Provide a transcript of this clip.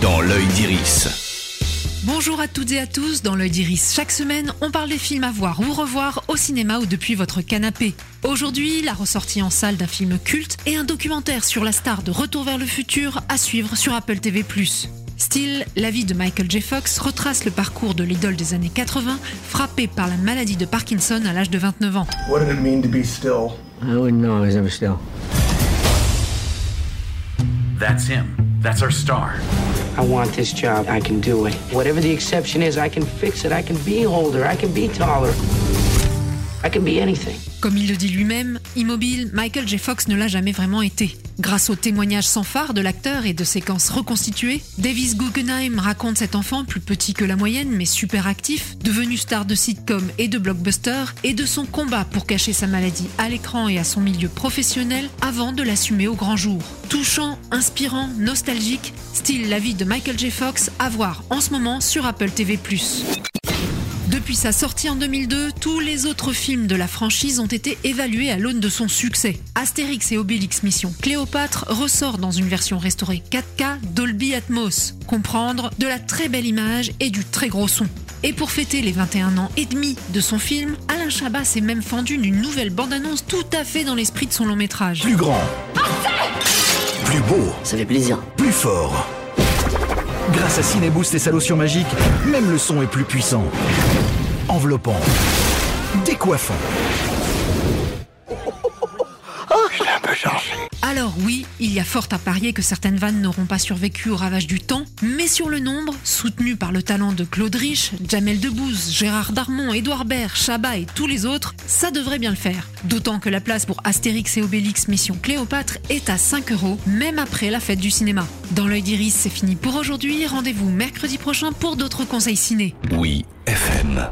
dans l'œil d'Iris. Bonjour à toutes et à tous, dans l'œil d'Iris, chaque semaine, on parle des films à voir ou revoir au cinéma ou depuis votre canapé. Aujourd'hui, la ressortie en salle d'un film culte et un documentaire sur la star de Retour vers le futur à suivre sur Apple TV+. Still, la vie de Michael J. Fox retrace le parcours de l'idole des années 80, frappé par la maladie de Parkinson à l'âge de 29 ans. What did it mean to be still? I wouldn't know I was ever still. That's him. That's our star. I want this job. I can do it. Whatever the exception is, I can fix it. I can be older. I can be taller. Comme il le dit lui-même, immobile, Michael J. Fox ne l'a jamais vraiment été. Grâce aux témoignages sans phare de l'acteur et de séquences reconstituées, Davis Guggenheim raconte cet enfant plus petit que la moyenne mais super actif, devenu star de sitcom et de blockbuster, et de son combat pour cacher sa maladie à l'écran et à son milieu professionnel avant de l'assumer au grand jour. Touchant, inspirant, nostalgique, style la vie de Michael J. Fox à voir en ce moment sur Apple TV+. Depuis sa sortie en 2002, tous les autres films de la franchise ont été évalués à l'aune de son succès. Astérix et Obélix Mission Cléopâtre ressort dans une version restaurée 4K Dolby Atmos. Comprendre de la très belle image et du très gros son. Et pour fêter les 21 ans et demi de son film, Alain Chabat s'est même fendu d'une nouvelle bande-annonce tout à fait dans l'esprit de son long métrage. Plus grand. Plus beau. Ça fait plaisir. Plus fort. Grâce à Cineboost et sa lotion magique, même le son est plus puissant. Enveloppant. Décoiffant. Alors oui, il y a fort à parier que certaines vannes n'auront pas survécu au ravage du temps, mais sur le nombre, soutenu par le talent de Claude Rich, Jamel Debbouze, Gérard Darmon, Édouard Baird, Chabat et tous les autres, ça devrait bien le faire. D'autant que la place pour Astérix et Obélix Mission Cléopâtre est à 5 euros, même après la fête du cinéma. Dans l'œil d'Iris, c'est fini pour aujourd'hui. Rendez-vous mercredi prochain pour d'autres conseils ciné. Oui, FM.